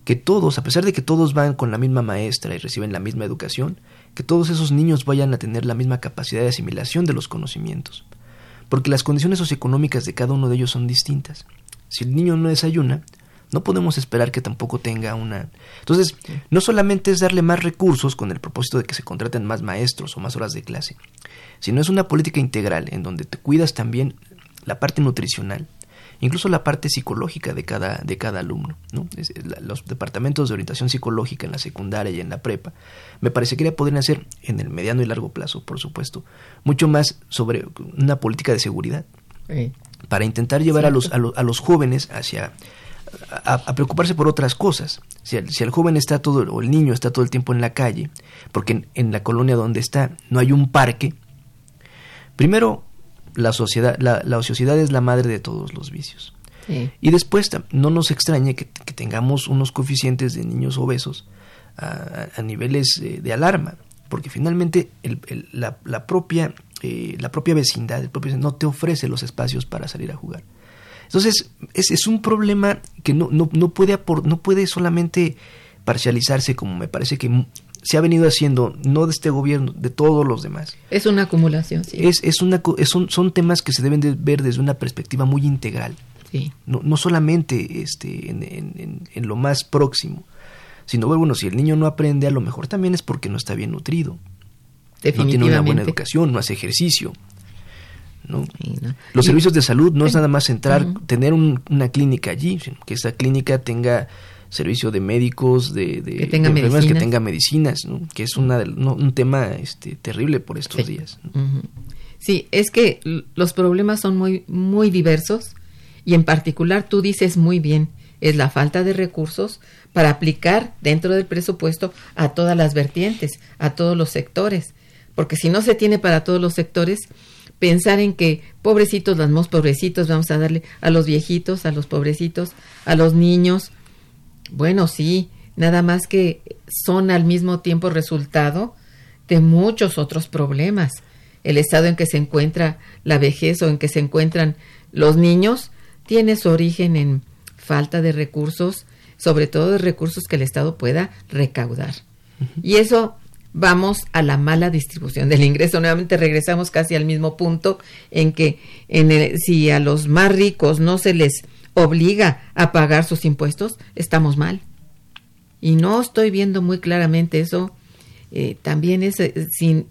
que todos, a pesar de que todos van con la misma maestra y reciben la misma educación, que todos esos niños vayan a tener la misma capacidad de asimilación de los conocimientos. Porque las condiciones socioeconómicas de cada uno de ellos son distintas. Si el niño no desayuna, no podemos esperar que tampoco tenga una... Entonces, no solamente es darle más recursos con el propósito de que se contraten más maestros o más horas de clase, sino es una política integral en donde te cuidas también la parte nutricional, incluso la parte psicológica de cada, de cada alumno. ¿no? Los departamentos de orientación psicológica en la secundaria y en la prepa, me parecería podrían hacer en el mediano y largo plazo, por supuesto, mucho más sobre una política de seguridad Sí. para intentar llevar a los, a, los, a los jóvenes hacia a, a preocuparse por otras cosas. Si el, si el joven está todo, o el niño está todo el tiempo en la calle, porque en, en la colonia donde está no hay un parque, primero la sociedad, la, la ociosidad es la madre de todos los vicios. Sí. Y después no nos extrañe que, que tengamos unos coeficientes de niños obesos a, niveles eh, de alarma, porque finalmente el- el- la, la propia, eh, la propia vecindad el propio, no te ofrece los espacios para salir a jugar. Entonces, es, es un problema que no, no, no, puede no puede solamente parcializarse como me parece que se ha venido haciendo, no de este gobierno, de todos los demás. Es una acumulación, sí. Es, es una, es un- son temas que se deben de ver desde una perspectiva muy integral sí. no, no solamente este, en, en- lo más próximo, sino bueno, si el niño no aprende, a lo mejor también es porque no está bien nutrido, no tiene una buena Definitivamente. educación, no hace ejercicio. ¿no? Sí, ¿no? Los Y- servicios de salud no es nada más entrar, tener un- una clínica allí, sino que esa clínica tenga servicio de médicos, de, de, Que tenga de que medicinas. tenga medicinas, ¿no? que es una no, un tema este, terrible por estos Sí. días. Sí, es que los problemas son muy, muy diversos y en particular tú dices muy bien, es la falta de recursos para aplicar dentro del presupuesto a todas las vertientes, a todos los sectores. Porque si no se tiene para todos los sectores, pensar en que pobrecitos, los más pobrecitos, vamos a darle a los viejitos, a los pobrecitos, a los niños. Bueno, sí, nada más que son al mismo tiempo resultado de muchos otros problemas. El estado en que se encuentra la vejez o en que se encuentran los niños tiene su origen en falta de recursos, sobre todo de recursos que el Estado pueda recaudar. Y eso vamos a la mala distribución del ingreso. Nuevamente regresamos casi al mismo punto en que en si a los más ricos no se les obliga a pagar sus impuestos, estamos mal. Y no estoy viendo muy claramente eso. Eh, también es eh, sin,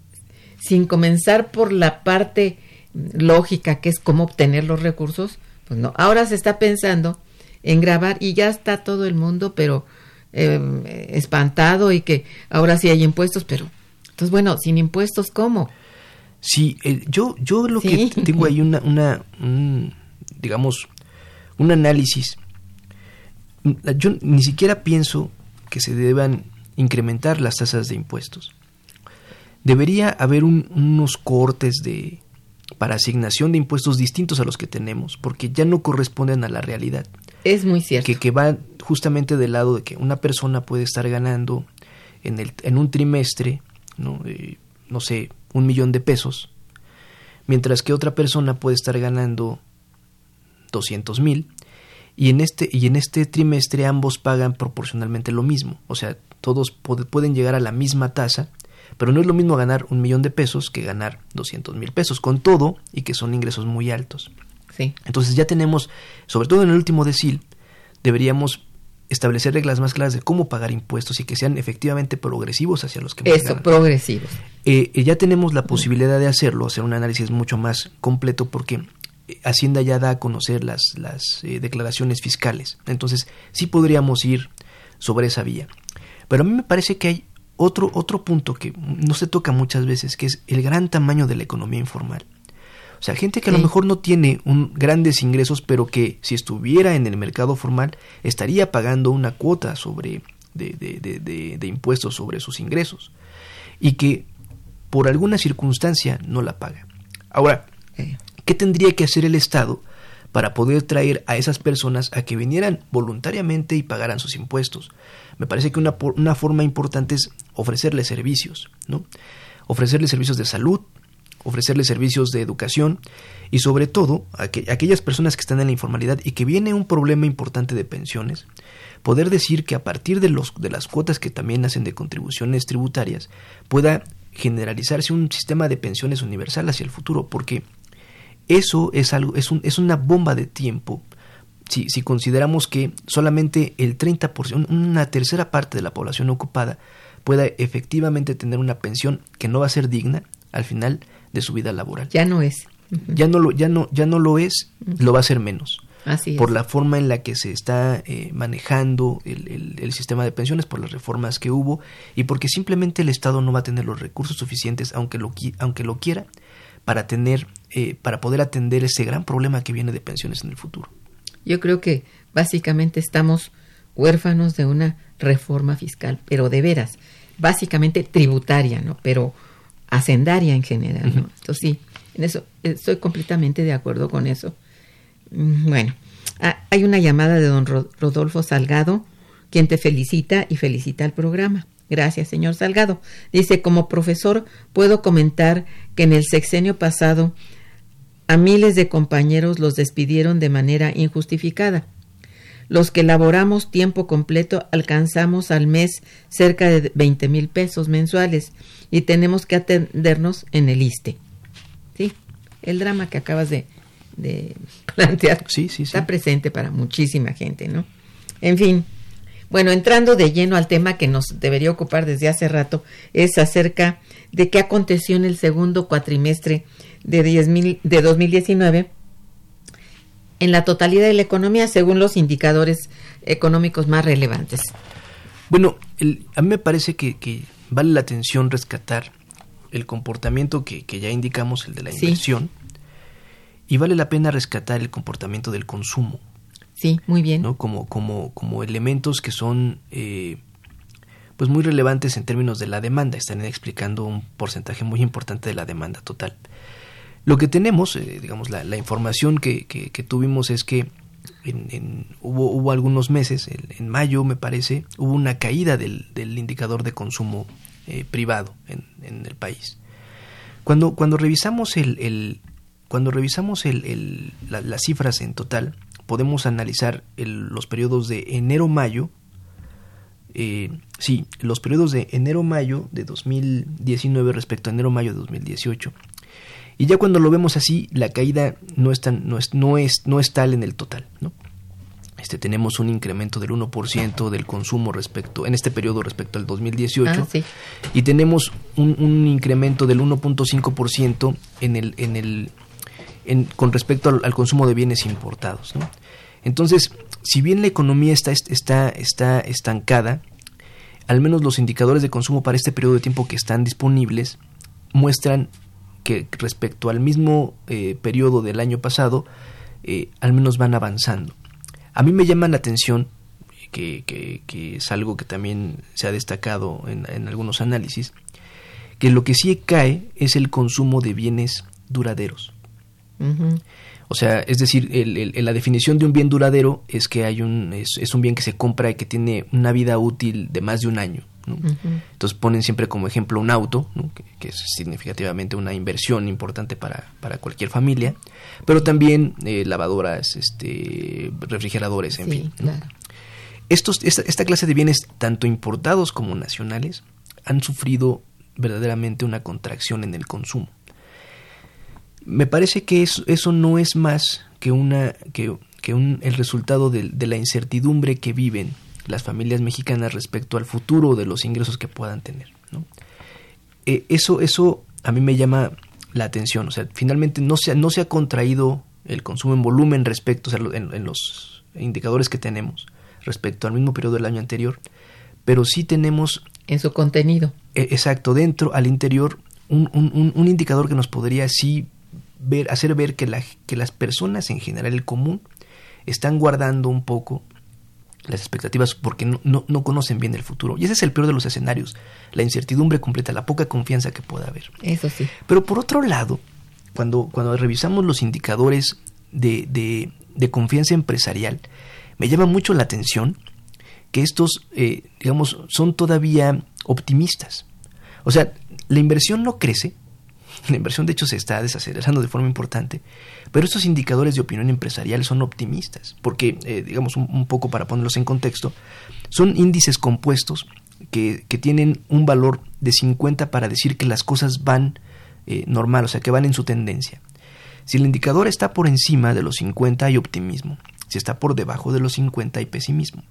sin comenzar por la parte lógica que es cómo obtener los recursos, pues no. Ahora se está pensando en grabar y ya está todo el mundo, pero eh, espantado y que ahora sí hay impuestos, pero entonces bueno, sin impuestos cómo? Sí, yo yo lo que tengo ahí una una digamos un análisis. Yo ni siquiera pienso que se deban incrementar las tasas de impuestos. Debería haber unos cortes de para asignación de impuestos distintos a los que tenemos, porque ya no corresponden a la realidad. Es muy cierto. Que, que va justamente del lado de que una persona puede estar ganando en, el, en un trimestre, ¿no? Eh, no sé, un millón de pesos, mientras que otra persona puede estar ganando 200 mil y en este y en este trimestre ambos pagan proporcionalmente lo mismo o sea todos pueden llegar a la misma tasa pero no es lo mismo ganar un millón de pesos que ganar 200 mil pesos con todo y que son ingresos muy altos sí. entonces ya tenemos sobre todo en el último decil deberíamos establecer reglas más claras de cómo pagar impuestos y que sean efectivamente progresivos hacia los que más Eso, progresivos. Eh, eh, ya tenemos la posibilidad de hacerlo, hacer un análisis mucho más completo porque Hacienda ya da a conocer las, las eh, declaraciones fiscales. Entonces, sí podríamos ir sobre esa vía. Pero a mí me parece que hay otro, otro punto que no se toca muchas veces, que es el gran tamaño de la economía informal. O sea, gente que a lo mejor no tiene un, grandes ingresos, pero que si estuviera en el mercado formal estaría pagando una cuota sobre de, de, de impuestos sobre sus ingresos y que por alguna circunstancia no la paga. Ahora, ¿Qué tendría que hacer el Estado para poder traer a esas personas a que vinieran voluntariamente y pagaran sus impuestos? Me parece que una, una forma importante es ofrecerles servicios, ¿no? Ofrecerles servicios de salud, ofrecerles servicios de educación y sobre todo a, aquellas personas que están en la informalidad y que viene un problema importante de pensiones, poder decir que a partir de, los, de las cuotas que también hacen de contribuciones tributarias pueda generalizarse un sistema de pensiones universal hacia el futuro, porque eso es, algo, es, un, es una bomba de tiempo si, si, consideramos que solamente el 30%, una tercera parte de la población ocupada pueda efectivamente tener una pensión que no va a ser digna al final de su vida laboral. Ya no es. Ya no lo, ya no, ya no lo es, lo va a ser menos. Así por la forma en la que se está eh, manejando el, el, el, sistema de pensiones, por las reformas que hubo y porque simplemente el Estado no va a tener los recursos suficientes, aunque lo, aunque lo quiera, para tener, eh, para poder atender ese gran problema que viene de pensiones en el futuro. Yo creo que básicamente estamos huérfanos de una reforma fiscal, pero de veras, básicamente tributaria, ¿no? Pero hacendaria en general, ¿no? Entonces sí, en eso estoy completamente de acuerdo con eso. Mm, bueno, ah, hay una llamada de don Rodolfo Salgado, quien te felicita y felicita al programa. Gracias, señor Salgado. Dice, como profesor, puedo comentar que en el sexenio pasado a miles de compañeros los despidieron de manera injustificada. Los que laboramos tiempo completo alcanzamos al mes cerca de 20 mil pesos mensuales y tenemos que atendernos en el ISTE. Sí, el drama que acabas de, plantear sí, sí, está presente para muchísima gente, ¿no? En fin, bueno, entrando de lleno al tema que nos debería ocupar desde hace rato, es acerca de qué aconteció en el segundo cuatrimestre de, 10, de 2019 en la totalidad de la economía según los indicadores económicos más relevantes. Bueno, a mí me parece que, vale la atención rescatar el comportamiento que, ya indicamos, el de la inversión, y vale la pena rescatar el comportamiento del consumo. Sí, muy bien. ¿no? Como, como, como elementos que son eh, pues muy relevantes en términos de la demanda. Están explicando un porcentaje muy importante de la demanda total. Lo que tenemos, eh, digamos, la, información que, que, que, tuvimos es que en, en, hubo, hubo algunos meses, en, mayo me parece, hubo una caída del, del indicador de consumo eh, privado en, el país. Cuando, cuando revisamos el, el cuando revisamos el, la, las cifras en total, podemos analizar los periodos de enero-mayo, eh, sí, los periodos de enero-mayo de 2019 respecto a enero-mayo de 2018. Y ya cuando lo vemos así, la caída no es, tan, no es, no es, no es tal en el total. ¿no? Este, tenemos un incremento del 1% del consumo respecto en este periodo respecto al 2018 Ah, sí. y tenemos un, un incremento del 1.5% en el, en el en, con respecto al, al, consumo de bienes importados. ¿no? Entonces, si bien la economía está, está, está estancada, al menos los indicadores de consumo para este periodo de tiempo que están disponibles muestran que respecto al mismo eh, periodo del año pasado, eh, al menos van avanzando. A mí me llama la atención, que, que, que es algo que también se ha destacado en, en, algunos análisis, que lo que sí cae es el consumo de bienes duraderos. Uh -huh. O sea, es decir, el, el, la definición de un bien duradero es que hay un es, es, un bien que se compra y que tiene una vida útil de más de un año. ¿No? Uh -huh. Entonces ponen siempre como ejemplo un auto, ¿no? que, que, es significativamente una inversión importante para, para cualquier familia, pero también eh, lavadoras, este, refrigeradores, en sí, fin. Claro. Estos, esta, esta clase de bienes, tanto importados como nacionales, han sufrido verdaderamente una contracción en el consumo me parece que eso, eso no es más que una que, que un, el resultado de, de, la incertidumbre que viven las familias mexicanas respecto al futuro de los ingresos que puedan tener ¿no? eh, eso eso a mí me llama la atención o sea finalmente no se no se ha contraído el consumo en volumen respecto o sea, en, en los indicadores que tenemos respecto al mismo periodo del año anterior pero sí tenemos en su contenido eh, exacto dentro al interior un, un, un indicador que nos podría sí ver, hacer ver que, la, que las personas en general, el común, están guardando un poco las expectativas porque no, no, no, conocen bien el futuro. Y ese es el peor de los escenarios, la incertidumbre completa, la poca confianza que pueda haber. Eso sí. Pero por otro lado, cuando, cuando revisamos los indicadores de, de, de confianza empresarial, me llama mucho la atención que estos, eh, digamos, son todavía optimistas. O sea, la inversión no crece, la inversión, de hecho, se está desacelerando de forma importante, pero estos indicadores de opinión empresarial son optimistas, porque, eh, digamos, un, poco para ponerlos en contexto, son índices compuestos que, que, tienen un valor de 50 para decir que las cosas van eh, normal, o sea, que van en su tendencia. Si el indicador está por encima de los 50 hay optimismo, si está por debajo de los 50 hay pesimismo.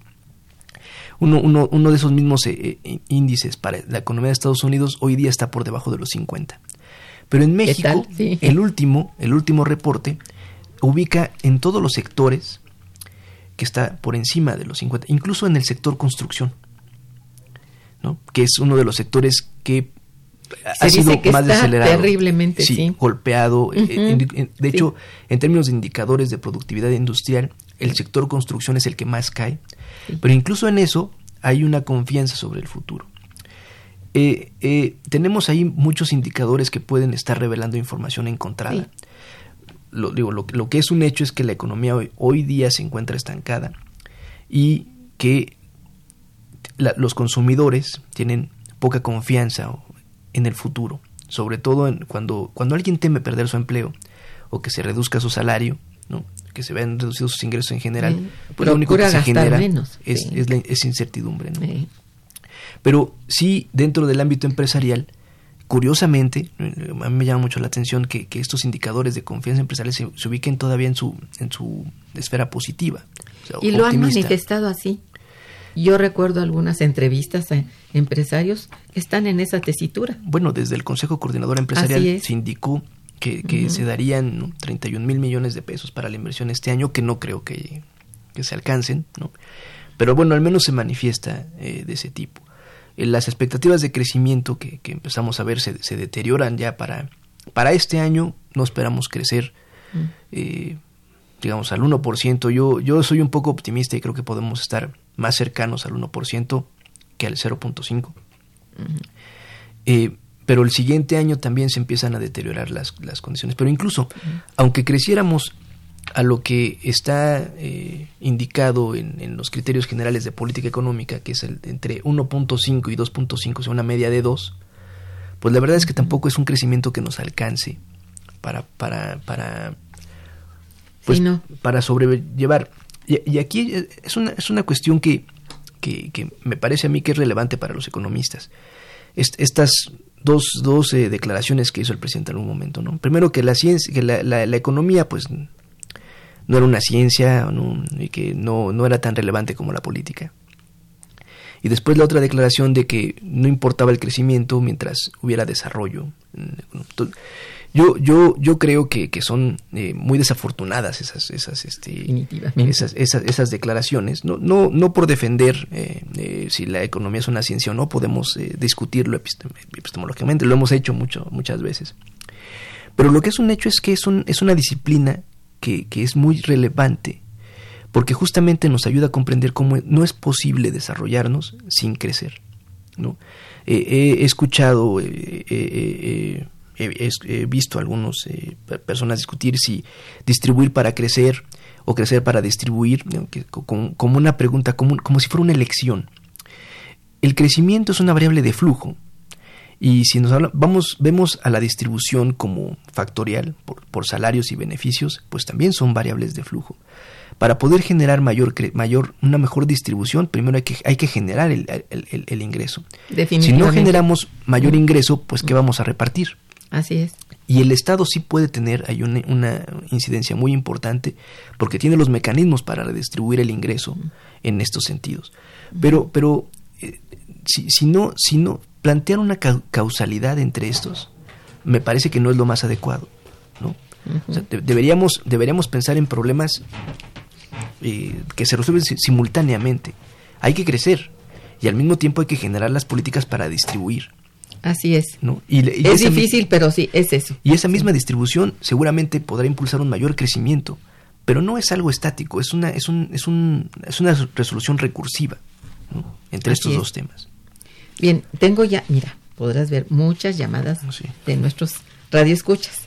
Uno, uno, uno de esos mismos eh, índices para la economía de Estados Unidos hoy día está por debajo de los 50. Pero en México, sí. el último, el último reporte ubica en todos los sectores que está por encima de los 50, incluso en el sector construcción, ¿no? que es uno de los sectores que Se ha sido que más está acelerado, terriblemente, sí, sí. golpeado. Uh -huh. De hecho, sí. en términos de indicadores de productividad industrial, el sector construcción es el que más cae, pero incluso en eso hay una confianza sobre el futuro. Eh, eh, tenemos ahí muchos indicadores que pueden estar revelando información encontrada. Sí. Lo, digo, lo, lo, que es un hecho es que la economía hoy, hoy día se encuentra estancada y que la, los consumidores tienen poca confianza en el futuro, sobre todo en, cuando, cuando alguien teme perder su empleo o que se reduzca su salario, ¿no? que se vean reducidos sus ingresos en general, sí. pues lo único que se genera menos, es, la, es, incertidumbre. ¿no? Sí. Pero sí, dentro del ámbito empresarial, curiosamente, a mí me llama mucho la atención que, que estos indicadores de confianza empresarial se, se, ubiquen todavía en su, en su esfera positiva. O sea, y optimista. lo han manifestado así. Yo recuerdo algunas entrevistas a empresarios que están en esa tesitura. Bueno, desde el Consejo Coordinador Empresarial se indicó que, que uh -huh. se darían ¿no? 31 mil millones de pesos para la inversión este año, que no creo que, que se alcancen, ¿no? Pero bueno, al menos se manifiesta eh, de ese tipo las expectativas de crecimiento que, que empezamos a ver se, se, deterioran ya para, para este año. No esperamos crecer, mm. eh, digamos, al 1%. Yo, yo soy un poco optimista y creo que podemos estar más cercanos al 1% que al 0.5%. Mm. Eh, pero el siguiente año también se empiezan a deteriorar las, las condiciones. Pero incluso, aunque creciéramos a lo que está eh, indicado en, los criterios generales de política económica, que es el, entre 1.5 y 2.5, o sea, una media de 2, pues la verdad es que tampoco es un crecimiento que nos alcance para, para, para, pues, para sobrellevar. Y, aquí es una, es una cuestión que, que, me parece a mí que es relevante para los economistas. estas dos, dos eh, declaraciones que hizo el presidente en algún momento, ¿no? Primero que la ciencia, que la, la, economía, pues no era una ciencia y que no, no era tan relevante como la política. Y después la otra declaración de que no importaba el crecimiento mientras hubiera desarrollo. Yo, yo, yo creo que, que son eh, muy desafortunadas esas, esas, este, esas, esas, esas, declaraciones. No, no, no por defender eh, eh, si la economía es una ciencia o no, podemos discutirlo epistemológicamente, lo hemos hecho mucho, muchas veces. Pero lo que es un hecho es que es, un, es una disciplina que, que es muy relevante porque justamente nos ayuda a comprender cómo no es posible desarrollarnos sin crecer. ¿no? he escuchado he, visto a algunas eh, personas discutir si distribuir para crecer o crecer para distribuir, como, una pregunta común, como si fuera una elección. El crecimiento es una variable de flujo. Y si nos vamos, vemos a la distribución como factorial por, salarios y beneficios, pues también son variables de flujo. Para poder generar mayor, mayor, una mejor distribución, primero hay que, hay que generar el, el ingreso. Si no generamos mayor ingreso, pues ¿qué vamos a repartir? Así es. Y el Estado sí puede tener hay una, incidencia muy importante porque tiene los mecanismos para redistribuir el ingreso en estos sentidos. Pero, pero eh, si, si, no, si no plantear una causalidad entre estos, me parece que no es lo más adecuado. ¿no? deberíamos, deberíamos pensar en problemas eh, que se resuelven simultáneamente. Hay que crecer y al mismo tiempo hay que generar las políticas para distribuir. Así es. ¿no? Y, es difícil, pero sí, es eso. Y esa misma distribución seguramente podrá impulsar un mayor crecimiento, pero no es algo estático, es una, es un, es un, es una resolución recursiva entre estos dos temas. Bien, tengo ya, mira, podrás ver muchas llamadas de nuestros radioescuchas.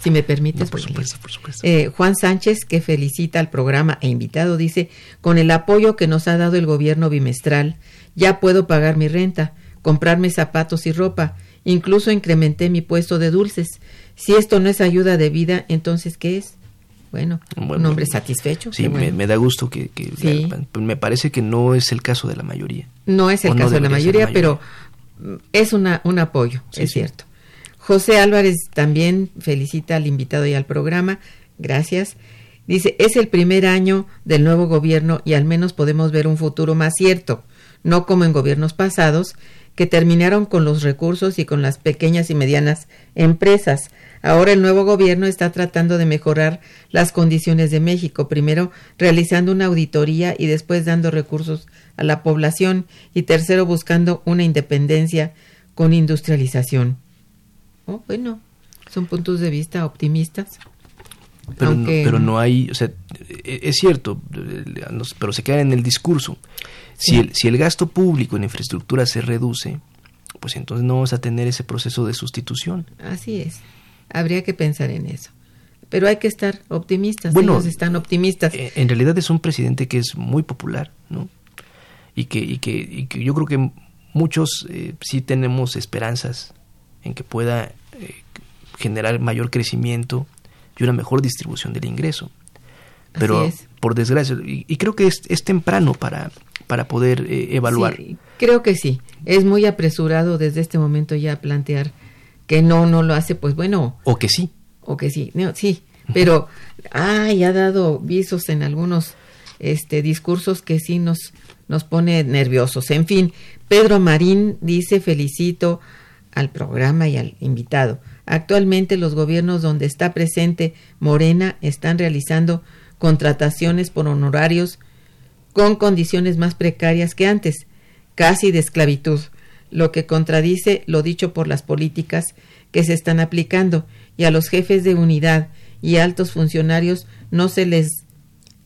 Si me permites. por supuesto, por supuesto. Eh, Juan Sánchez, que felicita al programa e invitado, dice, con el apoyo que nos ha dado el gobierno bimestral, ya puedo pagar mi renta comprarme zapatos y ropa, incluso incrementé mi puesto de dulces. Si esto no es ayuda de vida, entonces ¿qué es? Bueno, un hombre satisfecho. Sí, me, da gusto que, me parece que no es el caso de la mayoría. No es el caso de la mayoría, pero es una, un apoyo, es cierto. José Álvarez también felicita al invitado y al programa. Gracias. Dice, es el primer año del nuevo gobierno y al menos podemos ver un futuro más cierto, no como en gobiernos pasados, que terminaron con los recursos y con las pequeñas y medianas empresas. Ahora el nuevo gobierno está tratando de mejorar las condiciones de México, primero realizando una auditoría y después dando recursos a la población y tercero buscando una independencia con industrialización. Oh, bueno, son puntos de vista optimistas. Pero, no, pero no hay, o sea, e-, es cierto, pero se quedan en el discurso. Si, el, si el gasto público en infraestructura se reduce, pues entonces no vamos a tener ese proceso de sustitución. Así es. Habría que pensar en eso. Pero hay que estar optimistas. Bueno, Ellos están optimistas. Eh, en realidad es un presidente que es muy popular, ¿no? Y que, y que, y que yo creo que muchos eh, sí tenemos esperanzas en que pueda eh, generar mayor crecimiento y una mejor distribución del ingreso. Pero por desgracia, y, creo que es, es temprano para, para poder eh, evaluar. creo que sí. Es muy apresurado desde este momento ya plantear que no, no lo hace, pues bueno. O que sí. O que sí, sí. Pero, ay, ha dado visos en algunos este, discursos que sí nos, nos pone nerviosos. En fin, Pedro Marín dice felicito al programa y al invitado. Actualmente los gobiernos donde está presente Morena están realizando contrataciones por honorarios con condiciones más precarias que antes, casi de esclavitud, lo que contradice lo dicho por las políticas que se están aplicando y a los jefes de unidad y altos funcionarios no se les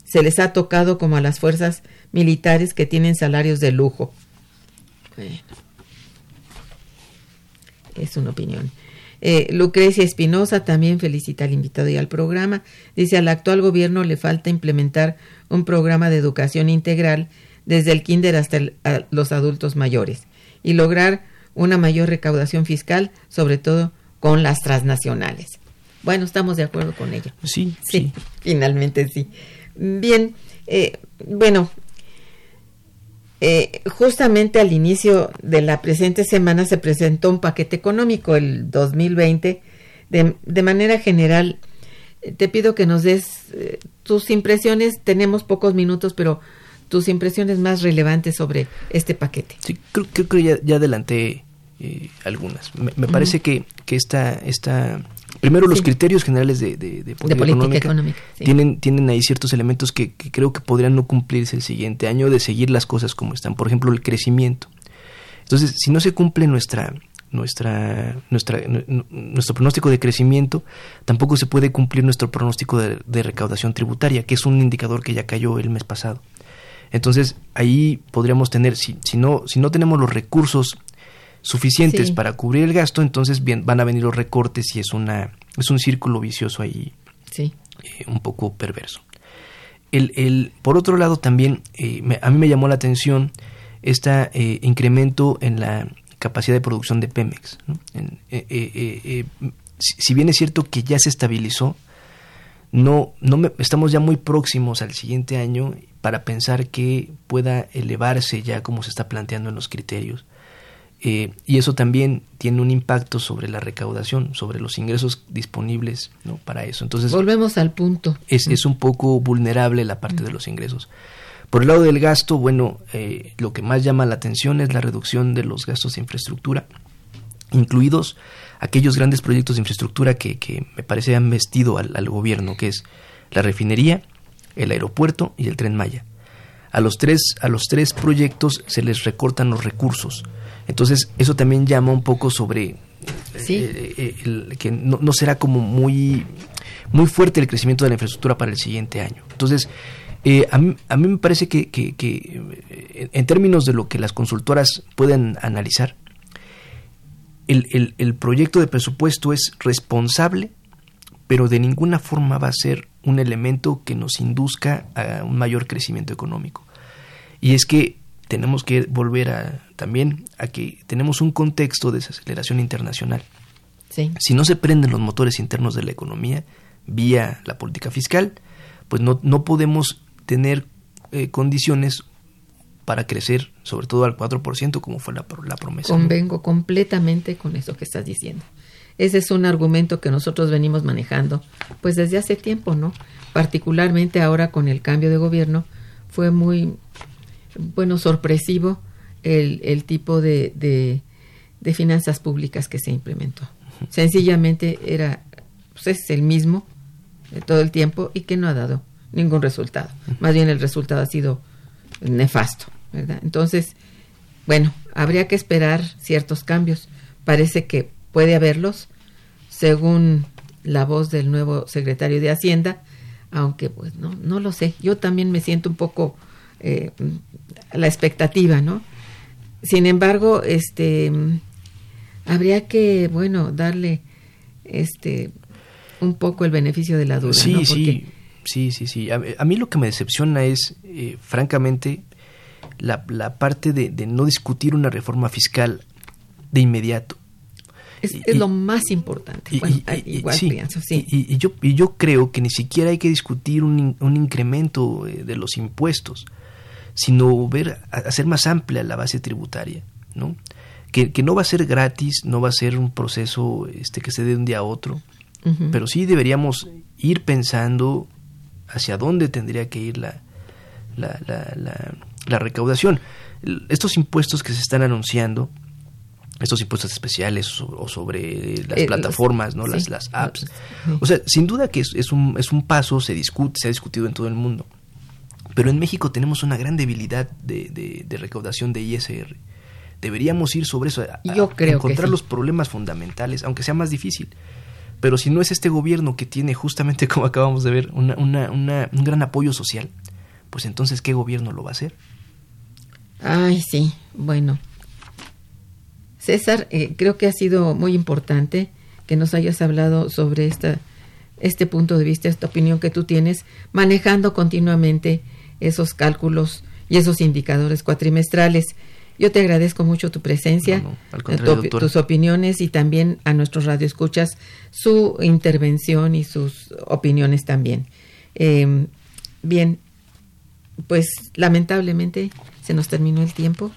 se les ha tocado como a las fuerzas militares que tienen salarios de lujo. es una opinión. Eh, Lucrecia Espinosa también felicita al invitado y al programa. Dice, al actual gobierno le falta implementar un programa de educación integral desde el kinder hasta los adultos mayores y lograr una mayor recaudación fiscal, sobre todo con las transnacionales. Bueno, estamos de acuerdo con ello. Sí, sí, finalmente sí. Bien, eh, bueno, eh, justamente al inicio de la presente semana se presentó un paquete económico, el 2020. De, de manera general, eh, te pido que nos des eh, tus impresiones. Tenemos pocos minutos, pero tus impresiones más relevantes sobre este paquete. Sí, creo, que ya, ya adelanté algunas. Me, parece que, que esta, esta Primero, los criterios generales de, de, política, económica, tienen, tienen ahí ciertos elementos que, creo que podrían no cumplirse el siguiente año de seguir las cosas como están. Por ejemplo, el crecimiento. Entonces, si no se cumple nuestra, nuestra, nuestra, nuestro pronóstico de crecimiento, tampoco se puede cumplir nuestro pronóstico de, recaudación tributaria, que es un indicador que ya cayó el mes pasado. Entonces, ahí podríamos tener, si, si, no, si no tenemos los recursos suficientes para cubrir el gasto, entonces bien, van a venir los recortes y es, una, es un círculo vicioso ahí sí. Eh, un poco perverso. El, el, por otro lado, también eh, a mí me llamó la atención este incremento en la capacidad de producción de Pemex. si bien es cierto que ya se estabilizó, no, no me, estamos ya muy próximos al siguiente año para pensar que pueda elevarse ya como se está planteando en los criterios. Eh, y eso también tiene un impacto sobre la recaudación, sobre los ingresos disponibles ¿no? para eso. Entonces, volvemos al punto. Es, es un poco vulnerable la parte de los ingresos. Por el lado del gasto, bueno, eh, lo que más llama la atención es la reducción de los gastos de infraestructura, incluidos aquellos grandes proyectos de infraestructura que, que me parece han vestido al, al, gobierno, que es la refinería, el aeropuerto y el tren Maya. A los tres, a los tres proyectos se les recortan los recursos. Entonces, eso también llama un poco sobre eh, eh, que no, será como muy, muy fuerte el crecimiento de la infraestructura para el siguiente año. Entonces, eh, a, mí, a, mí, me parece que, que, en términos de lo que las consultoras pueden analizar, el, el, proyecto de presupuesto es responsable, pero de ninguna forma va a ser un elemento que nos induzca a un mayor crecimiento económico. Y es que tenemos que volver a, también a que tenemos un contexto de desaceleración internacional. Si no se prenden los motores internos de la economía vía la política fiscal, pues no, no podemos tener eh, condiciones para crecer, sobre todo al 4%, como fue la, la promesa. Convengo completamente con eso que estás diciendo. Ese es un argumento que nosotros venimos manejando, pues desde hace tiempo, ¿no? Particularmente ahora con el cambio de gobierno, fue muy bueno, sorpresivo el, el tipo de, de, finanzas públicas que se implementó. Sencillamente era, pues es el mismo todo el tiempo y que no ha dado ningún resultado. Más bien el resultado ha sido nefasto, ¿verdad? Entonces, bueno, habría que esperar ciertos cambios. Parece que puede haberlos, según la voz del nuevo secretario de Hacienda, aunque pues no, no lo sé. Yo también me siento un poco eh, la expectativa, ¿no? Sin embargo, este habría que, bueno, darle este un poco el beneficio de la duda. Sí, ¿no? sí, sí, sí, sí. A, mí lo que me decepciona es, eh, francamente, la, la parte de, no discutir una reforma fiscal de inmediato. Es, lo más importante. bueno, igual pienso, sí. Y, yo, y yo creo que ni siquiera hay que discutir un, un incremento eh, de los impuestos sino ver, hacer más amplia la base tributaria, ¿no? Que, no va a ser gratis, no va a ser un proceso este, que se dé de un día a otro, pero sí deberíamos ir pensando hacia dónde tendría que ir la, la, la, la, recaudación. Estos impuestos que se están anunciando, estos impuestos especiales o sobre las eh, plataformas, ¿no? las, las apps. O sea, sin duda que es, es, un, es un paso, se discute, se ha discutido en todo el mundo. Pero en México tenemos una gran debilidad de, de, recaudación de ISR. Deberíamos ir sobre eso, a, Yo creo encontrar los problemas fundamentales, aunque sea más difícil. Pero si no es este gobierno que tiene justamente, como acabamos de ver, una, una, un gran apoyo social, pues entonces, ¿qué gobierno lo va a hacer? Ay, sí, bueno. César, eh, creo que ha sido muy importante que nos hayas hablado sobre esta, este punto de vista, esta opinión que tú tienes, manejando continuamente esos cálculos y esos indicadores cuatrimestrales. Yo te agradezco mucho tu presencia, tus opiniones y también a nuestros radioescuchas su intervención y sus opiniones también. Em, bien, pues lamentablemente se nos terminó el tiempo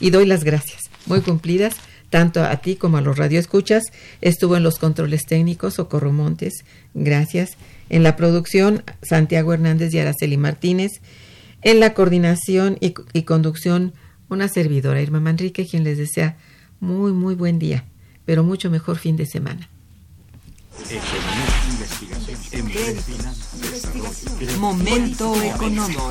y doy las gracias, muy cumplidas, tanto a ti como a los radioescuchas. Estuvo en los controles técnicos Socorro Montes, gracias. En la producción Santiago Hernández y Araceli Martínez. En la coordinación y, y conducción una servidora, Irma Manrique, quien les desea muy, muy buen día, pero mucho mejor fin de semana. Momento económico.